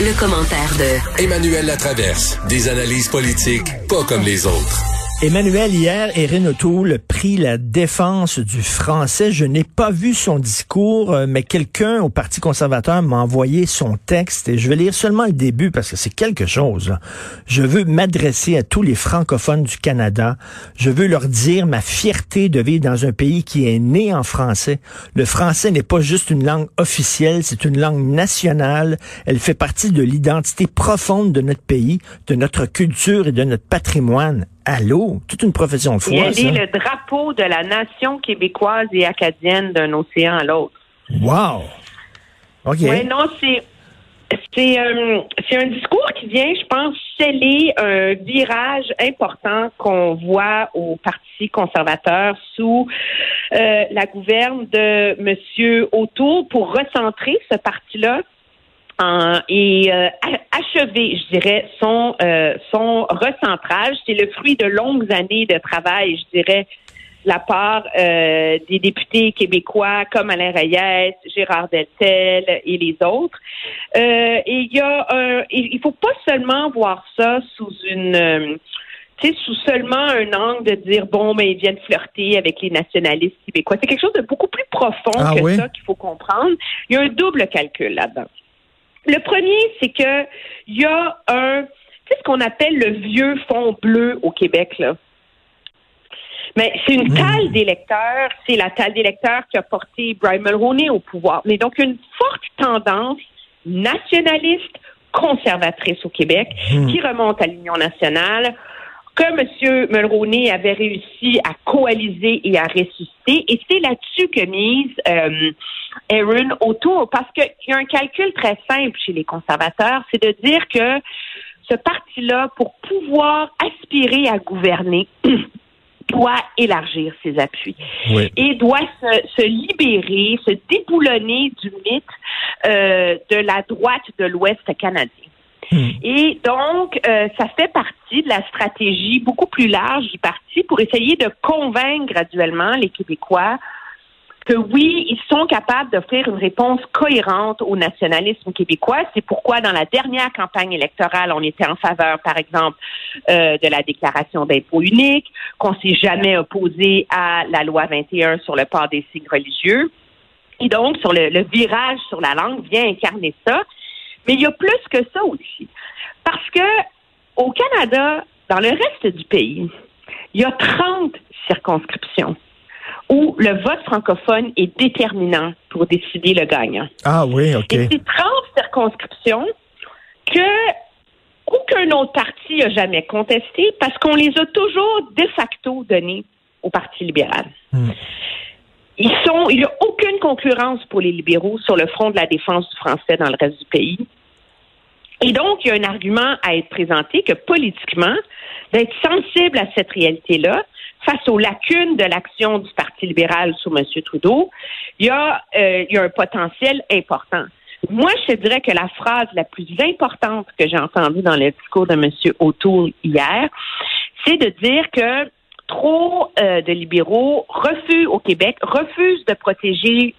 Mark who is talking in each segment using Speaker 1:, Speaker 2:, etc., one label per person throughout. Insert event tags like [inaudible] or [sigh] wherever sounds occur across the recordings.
Speaker 1: Le, commentaire de
Speaker 2: Emmanuel Latraverse. Des analyses politiques pas comme les autres.
Speaker 3: Emmanuel, hier, Erin O'Toole prit la défense du français. Je n'ai pas vu son discours, euh, mais quelqu'un au Parti conservateur m'a envoyé son texte et je vais lire seulement le début parce que c'est quelque chose. Je veux m'adresser à tous les francophones du Canada. Je veux leur dire ma fierté de vivre dans un pays qui est né en français. Le français n'est pas juste une langue officielle, c'est une langue nationale. Elle fait partie de l'identité profonde de notre pays, de notre culture et de notre patrimoine. Allô? Toute une profession de
Speaker 4: Et
Speaker 3: foi,
Speaker 4: elle
Speaker 3: ça.
Speaker 4: est le drapeau de la nation québécoise et acadienne d'un océan à l'autre.
Speaker 3: Wow! OK.
Speaker 4: Oui, non, c'est c'est euh, c'est un discours qui vient, je pense, sceller un virage important qu'on voit au Parti conservateur sous euh, la gouverne de Monsieur O'Toole pour recentrer ce parti-là en- et euh, achever, je dirais, son euh, son recentrage. C'est le fruit de longues années de travail, je dirais, de la part euh, des députés québécois comme Alain Reyes, Gérard Deltel et les autres. Euh, et il y a un, il faut pas seulement voir ça sous une euh, tu sais, sous seulement un angle de dire bon, mais ils viennent flirter avec les nationalistes québécois. C'est quelque chose de beaucoup plus profond
Speaker 3: Ah
Speaker 4: que
Speaker 3: oui?
Speaker 4: ça qu'il faut comprendre. Il y a un double calcul là-dedans. Le premier, c'est que il y a un, tu sais, ce qu'on appelle le vieux fond bleu au Québec, là? Mais c'est une talle d'électeurs, c'est la talle d'électeurs qui a porté Brian Mulroney au pouvoir. Mais donc, une forte tendance nationaliste, conservatrice au Québec, qui remonte à l'Union nationale, que M. Mulroney avait réussi à coaliser et à ressusciter. Et c'est là-dessus que mise euh, Erin O'Toole, parce qu'il y a un calcul très simple chez les conservateurs, c'est de dire que ce parti-là, pour pouvoir aspirer à gouverner, [clears throat] doit élargir ses appuis
Speaker 3: Oui.
Speaker 4: et doit se, se libérer, se déboulonner du mythe euh, de la droite de l'Ouest canadien.
Speaker 3: Hmm.
Speaker 4: Et donc, euh, ça fait partie de la stratégie beaucoup plus large du parti pour essayer de convaincre graduellement les Québécois que oui, ils sont capables d'offrir une réponse cohérente au nationalisme québécois. C'est pourquoi dans la dernière campagne électorale, on était en faveur, par exemple, euh, de la déclaration d'impôt unique, qu'on s'est jamais opposé à la loi 21 sur le port des signes religieux. Et donc, sur le, le virage sur la langue vient incarner ça. Mais il y a plus que ça aussi. Parce que au Canada, dans le reste du pays, il y a 30 circonscriptions où le vote francophone est déterminant pour décider le gagnant.
Speaker 3: Ah oui, OK.
Speaker 4: Et c'est 30 circonscriptions que aucun autre parti n'a jamais contesté parce qu'on les a toujours de facto données au Parti libéral.
Speaker 3: Hmm.
Speaker 4: Ils sont, il n'y a aucune concurrence pour les libéraux sur le front de la défense du français dans le reste du pays. Et donc, il y a un argument à être présenté que politiquement, d'être sensible à cette réalité-là, face aux lacunes de l'action du Parti libéral sous M. Trudeau, il y, a, euh, il y a un potentiel important. Moi, je te dirais que la phrase la plus importante que j'ai entendue dans le discours de M. O'Toole hier, c'est de dire que trop euh, de libéraux refusent au Québec, refusent de protéger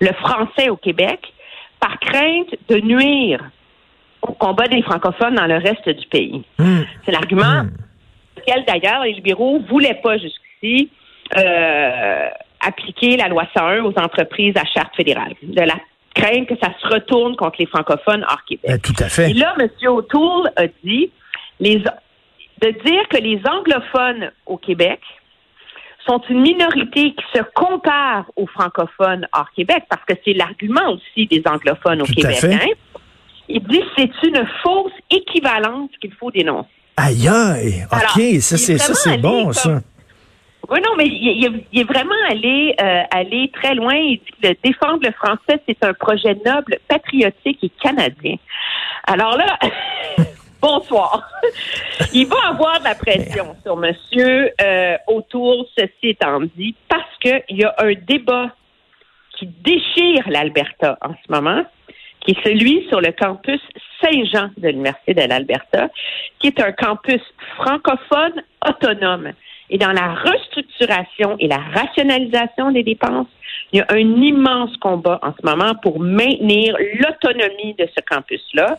Speaker 4: le français au Québec par crainte de nuire au combat des francophones dans le reste du pays.
Speaker 3: Hmm.
Speaker 4: C'est l'argument lequel, d'ailleurs, les libéraux voulaient pas jusqu'ici euh, appliquer la loi 101 aux entreprises à charte fédérale, de la crainte que ça se retourne contre les francophones hors Québec.
Speaker 3: Ben, tout à fait.
Speaker 4: Et là, M. O'Toole a dit les, de dire que les anglophones au Québec sont une minorité qui se compare aux francophones hors Québec, parce que c'est l'argument aussi des anglophones au
Speaker 3: Tout
Speaker 4: Québec. hein? Il dit que c'est une fausse équivalence qu'il faut dénoncer.
Speaker 3: Aïe, aïe. OK, ça, c'est, ça, c'est bon, ça.
Speaker 4: Oui, non, mais il, il- il est vraiment allé, euh, allé très loin. Il dit que le défendre le français, c'est un projet noble, patriotique et canadien. Alors là, [laughs] bonsoir. [laughs] il va avoir de la pression sur Monsieur euh, autour, ceci étant dit, parce qu'il y a un débat qui déchire l'Alberta en ce moment, qui est celui sur le campus Saint-Jean de l'Université de l'Alberta, qui est un campus francophone autonome. et dans la restructuration et la rationalisation des dépenses, il y a un immense combat en ce moment pour maintenir l'autonomie de ce campus-là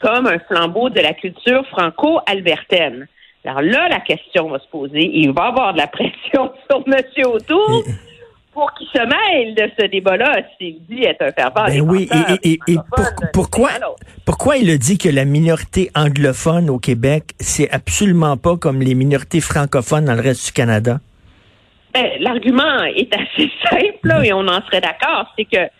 Speaker 4: comme un flambeau de la culture franco-albertaine. Alors là, la question va se poser. Il va y avoir de la pression [laughs] sur M. Autour pour qu'il se mêle de ce débat-là s'il dit être un fervent.
Speaker 3: Ben oui, et, pourquoi, pourquoi il a dit que la minorité anglophone au Québec, c'est absolument pas comme les minorités francophones dans le reste du Canada?
Speaker 4: Ben, l'argument est assez [laughs] simple, et on en serait d'accord, c'est que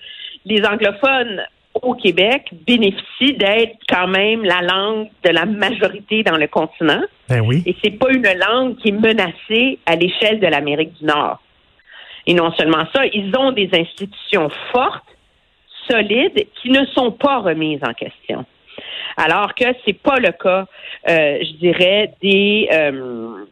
Speaker 4: les anglophones au Québec bénéficient d'être quand même la langue de la majorité dans le continent.
Speaker 3: Ben oui.
Speaker 4: Et c'est pas une langue qui est menacée à l'échelle de l'Amérique du Nord. Et non seulement ça, ils ont des institutions fortes, solides, qui ne sont pas remises en question. Alors que c'est pas le cas, euh, je dirais, des euh,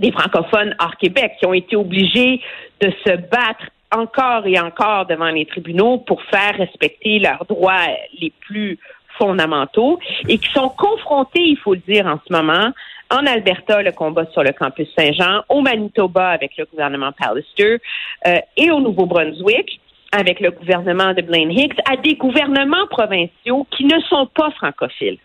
Speaker 4: des francophones hors Québec qui ont été obligés de se battre encore et encore devant les tribunaux pour faire respecter leurs droits les plus fondamentaux et qui sont confrontés, il faut le dire en ce moment, en Alberta, le combat sur le campus Saint-Jean, au Manitoba avec le gouvernement Pallister euh, et au Nouveau-Brunswick avec le gouvernement de Blaine Hicks, à des gouvernements provinciaux qui ne sont pas francophiles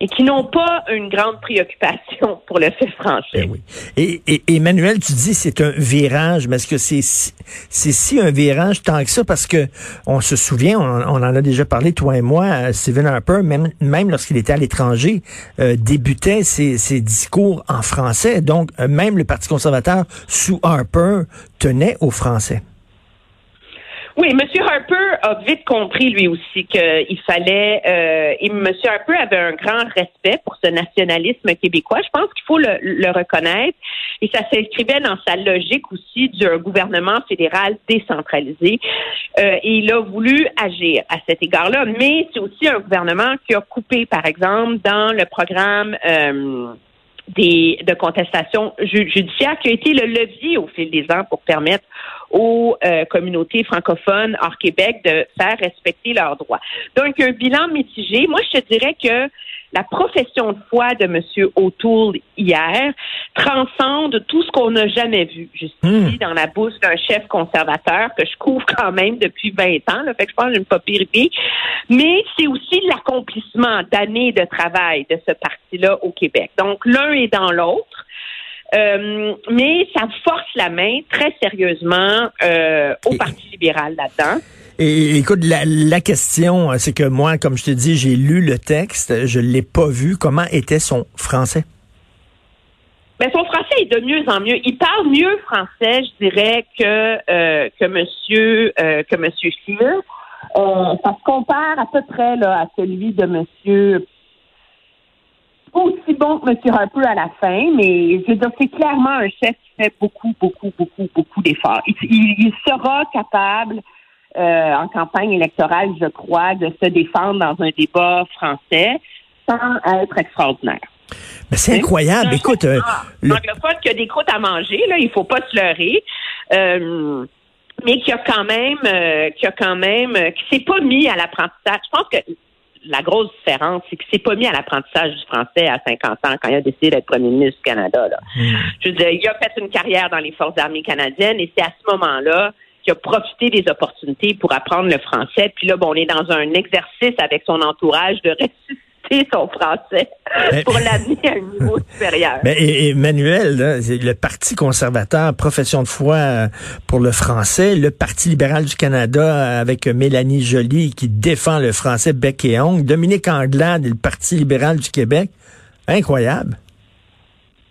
Speaker 4: et qui n'ont pas une grande préoccupation pour le fait français.
Speaker 3: Oui. Et, et, Emmanuel, tu dis c'est un virage, mais est-ce que c'est c'est si un virage tant que ça? Parce que on se souvient, on, en a déjà parlé toi et moi, Stephen Harper, même même lorsqu'il était à l'étranger, euh, débutait ses, ses, discours en français. Donc euh, même le Parti conservateur sous Harper tenait au français.
Speaker 4: Oui, M. Harper a vite compris lui aussi qu'il fallait. Euh, et M. Harper avait un grand respect pour ce nationalisme québécois. Je pense qu'il faut le, reconnaître. Et ça s'inscrivait dans sa logique aussi d'un gouvernement fédéral décentralisé. Euh, et il a voulu agir à cet égard-là. Mais c'est aussi un gouvernement qui a coupé, par exemple, dans le programme. Euh, des, de contestation judiciaire qui a été le levier au fil des ans pour permettre aux euh, communautés francophones hors Québec de faire respecter leurs droits. Donc, un bilan mitigé. Moi, je te dirais que la profession de foi de M. O'Toole hier transcende tout ce qu'on n'a jamais vu jusqu'ici hmm. dans la bouche d'un chef conservateur que je couvre [laughs] quand même depuis 20 ans. Là, fait que je pense que j'ai une pas pire Mais c'est aussi l'accomplissement d'années de travail de ce parti-là au Québec. Donc, l'un est dans l'autre. Euh, mais ça force la main très sérieusement euh, au Parti libéral là-dedans.
Speaker 3: Et écoute, la, question, c'est que moi, comme je te dis, j'ai lu le texte, je l'ai pas vu. Comment était son français?
Speaker 4: Ben, son français est de mieux en mieux. Il parle mieux français, je dirais, que euh, que Monsieur euh, que Monsieur. Euh, ça se compare à peu près là, à celui de Monsieur aussi bon que M. Harper à la fin, mais je veux dire, c'est clairement un chef qui fait beaucoup, beaucoup, beaucoup, beaucoup d'efforts. il, sera capable euh, en campagne électorale, je crois, de se défendre dans un débat français sans être extraordinaire.
Speaker 3: Mais c'est incroyable. Écoute, euh,
Speaker 4: l'anglophone qui a des croûtes à manger, là, il faut pas se leurrer. Euh, mais qui a quand même, euh, qui a quand même, qui s'est pas mis à l'apprentissage. Je pense que la grosse différence, c'est qu'il s'est pas mis à l'apprentissage du français à 50 ans quand il a décidé d'être premier ministre du Canada. Là. Hmm. Je veux dire, il a fait une carrière dans les forces armées canadiennes et c'est à ce moment-là qui a profité des opportunités pour apprendre le français. Puis là, bon, on est dans un exercice avec son entourage de ressusciter [laughs] son français pour l'amener à un niveau [laughs] supérieur.
Speaker 3: Mais Emmanuel, le Parti conservateur, profession de foi euh, pour le français, le Parti libéral du Canada euh, avec Mélanie Joly qui défend le français bec et ongle, Dominique Anglade et le Parti libéral du Québec. Incroyable.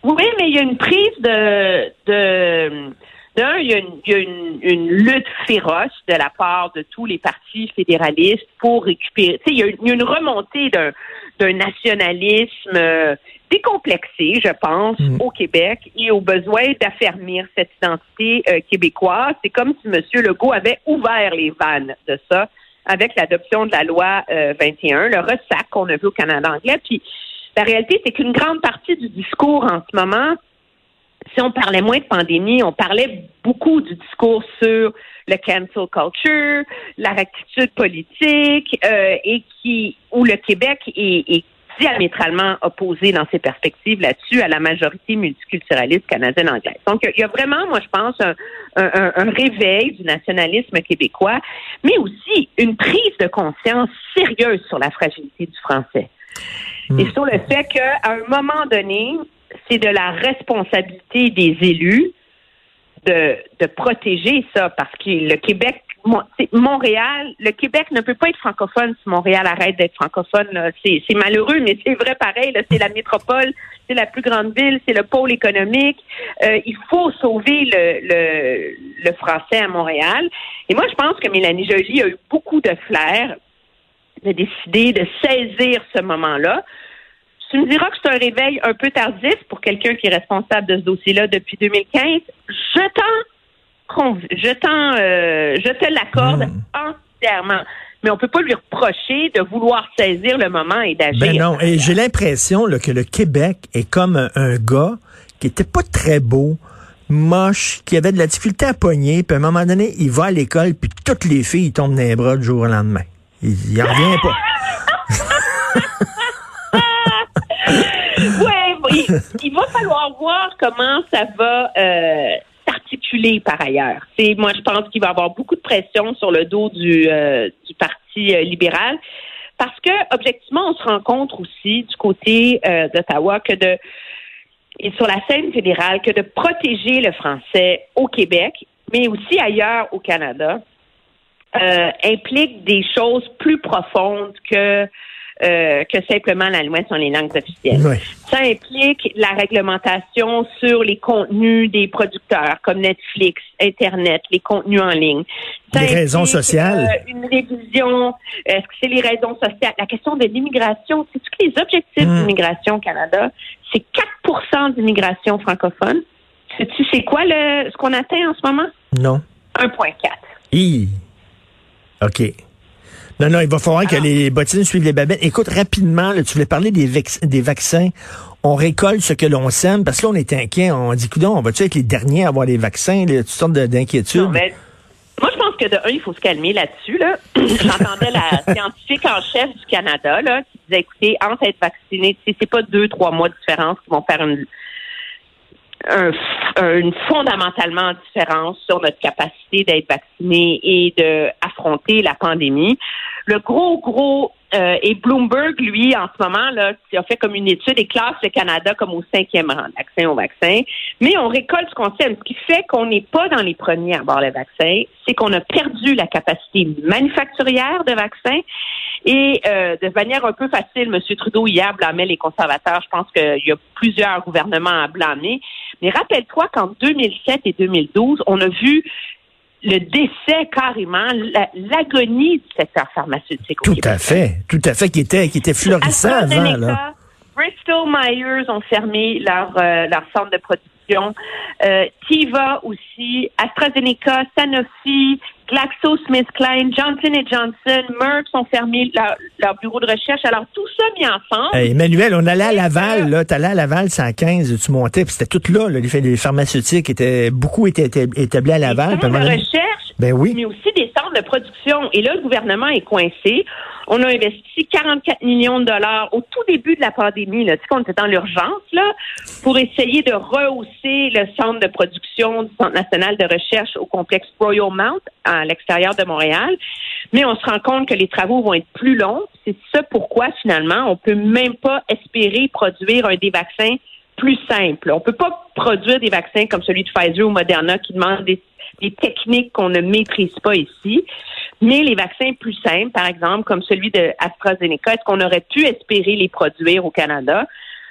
Speaker 4: Oui, mais il y a une prise de, de d'un, il y a, une, lutte féroce de la part de tous les partis fédéralistes pour récupérer. Il, y a une remontée d'un, nationalisme euh, décomplexé, je pense, mm. au Québec et au besoin d'affermir cette identité euh, québécoise. C'est comme si M. Legault avait ouvert les vannes de ça avec l'adoption de la loi 21, euh, le ressac qu'on a vu au Canada anglais. Puis la réalité, c'est qu'une grande partie du discours en ce moment, si on parlait moins de pandémie, on parlait beaucoup du discours sur le cancel culture, la rectitude politique, euh, et qui où le Québec est, diamétralement opposé dans ses perspectives là-dessus à la majorité multiculturaliste canadienne-anglaise. Donc, il y a vraiment, moi, je pense, un, un, réveil du nationalisme québécois, mais aussi une prise de conscience sérieuse sur la fragilité du français. Et hmm. sur le fait qu'à un moment donné, c'est de la responsabilité des élus de, de protéger ça, parce que le Québec Montréal, le Québec ne peut pas être francophone si Montréal arrête d'être francophone. C'est malheureux, mais c'est vrai pareil. C'est la métropole, c'est la plus grande ville, c'est le pôle économique. Euh, il faut sauver le, le, le, français à Montréal. Et moi, je pense que Mélanie Joly a eu beaucoup de flair de décider de saisir ce moment-là. Tu me diras que c'est un réveil un peu tardif pour quelqu'un qui est responsable de ce dossier-là depuis 2015. Je t'en, je t'en, euh, je te l'accorde hmm. entièrement. Mais on peut pas lui reprocher de vouloir saisir le moment et d'agir.
Speaker 3: Ben non, et j'ai l'impression que le Québec est comme un, gars qui était pas très beau, moche, qui avait de la difficulté à pogner, puis à un moment donné, il va à l'école, puis toutes les filles tombent dans les bras du jour au lendemain. Il, il en revient pas. [laughs] [laughs]
Speaker 4: il, va falloir voir comment ça va euh, s'articuler par ailleurs. Moi, je pense qu'il va y avoir beaucoup de pression sur le dos du, euh, Parti euh, libéral parce que objectivement, on se rencontre aussi du côté d'Ottawa que de et sur la scène fédérale que de protéger le français au Québec, mais aussi ailleurs au Canada, implique des choses plus profondes que euh, que simplement la loi sur les langues officielles. Ça implique la réglementation sur les contenus des producteurs comme Netflix, Internet, les contenus en ligne.
Speaker 3: les raisons sociales.
Speaker 4: Euh, une révision. Est-ce que c'est les raisons sociales? La question de l'immigration. C'est tous les objectifs hmm. d'immigration au Canada. C'est 4% d'immigration francophone. Sais-tu c'est quoi le, ce qu'on atteint en ce moment?
Speaker 3: Non.
Speaker 4: 1,4.
Speaker 3: OK. Non, non, il va falloir que les bottines suivent les babettes. Écoute, rapidement, tu voulais parler des, des vaccins. On récolte ce que l'on sème, parce que là, on est inquiet. On dit, coudons, on va-tu être les derniers à avoir les vaccins? Là, toutes sortes d'inquiétudes.
Speaker 4: Moi, je pense que de un, il faut se calmer là-dessus. Là. [clears throat] J'entendais la [laughs] scientifique en chef du Canada là, qui disait, écoutez, entre être vacciné, c'est pas deux, trois mois de différence qui vont faire une, une fondamentalement différence sur notre capacité d'être vacciné et d'affronter la pandémie. Le gros, gros, euh, et Bloomberg, lui, en ce moment, là, a fait comme une étude et classe le Canada comme au cinquième rang, vaccin au vaccin. Mais on récolte ce qu'on sait. Ce qui fait qu'on n'est pas dans les premiers à avoir le vaccin, c'est qu'on a perdu la capacité manufacturière de vaccins. Et euh, de manière un peu facile, M. Trudeau hier blâmait les conservateurs. Je pense qu'il y a plusieurs gouvernements à blâmer. Mais rappelle-toi qu'en 2007 et 2012, on a vu le décès carrément, l'agonie du secteur pharmautique.
Speaker 3: tout à fait, tout à fait, qui était, qui était florissant avant. Là.
Speaker 4: Bristol Myers ont fermé leur, euh, leur centre de production. Euh, Tiva aussi, AstraZeneca, Sanofi, GlaxoSmithKline, Johnson Johnson, Merck ont fermé leur, bureau de recherche. Alors, tout ça mis ensemble.
Speaker 3: Emmanuel, on allait à Laval, là. T'allais à Laval, 115, tu montais, puis c'était tout là, les, les pharmaceutiques étaient, beaucoup étaient établis à Laval.
Speaker 4: Des centres de recherche, ben oui. mais aussi des centres de production. Et là, le gouvernement est coincé. On a investi 44 millions de dollars au tout début de la pandémie, là. Tu sais qu'on était dans l'urgence, là, pour essayer de rehausser le centre de production du Centre national de recherche au complexe Royal Mount, à l'extérieur de Montréal. Mais on se rend compte que les travaux vont être plus longs. C'est ça pourquoi, finalement, on peut même pas espérer produire un des vaccins plus simple. On peut pas produire des vaccins comme celui de Pfizer ou Moderna qui demandent des, techniques qu'on ne maîtrise pas ici. Mais les vaccins plus simples, par exemple, comme celui de AstraZeneca, est-ce qu'on aurait pu espérer les produire au Canada?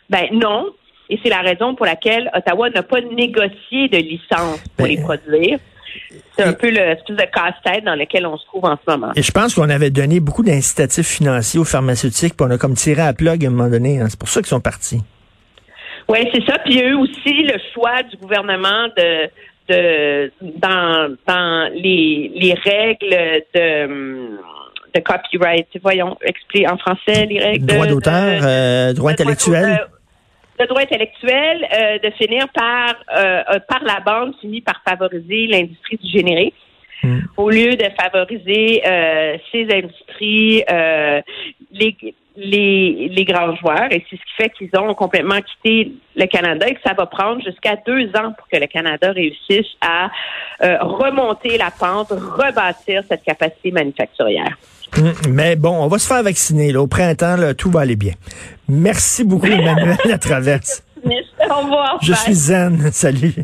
Speaker 4: Ben non. Et c'est la raison pour laquelle Ottawa n'a pas négocié de licence pour ben, les produire. C'est un peu le de casse-tête dans lequel on se trouve en ce moment.
Speaker 3: Et je pense qu'on avait donné beaucoup d'incitatifs financiers aux pharmaceutiques, puis on a comme tiré à plug à un moment donné. Hein. C'est pour ça qu'ils sont partis.
Speaker 4: Oui, c'est ça. Puis il y a eu aussi le choix du gouvernement de, de dans, dans les, les règles de de copyright. Voyons, expliquer en français les règles.
Speaker 3: Droit d'auteur, euh, droit intellectuel
Speaker 4: le droit intellectuel euh, de finir par euh, euh, par la bande finit par favoriser l'industrie du générique. Hmm. Au lieu de favoriser ces industries, les, les, les grands joueurs et c'est ce qui fait qu'ils ont complètement quitté le Canada et que ça va prendre jusqu'à deux ans pour que le Canada réussisse à euh, remonter la pente, rebâtir cette capacité manufacturière.
Speaker 3: Hum, mais bon, on va se faire vacciner. Là. Au printemps, là, tout va aller bien. Merci beaucoup, Emmanuel, à travers. [laughs]
Speaker 4: Au revoir.
Speaker 3: Je suis zen. Salut.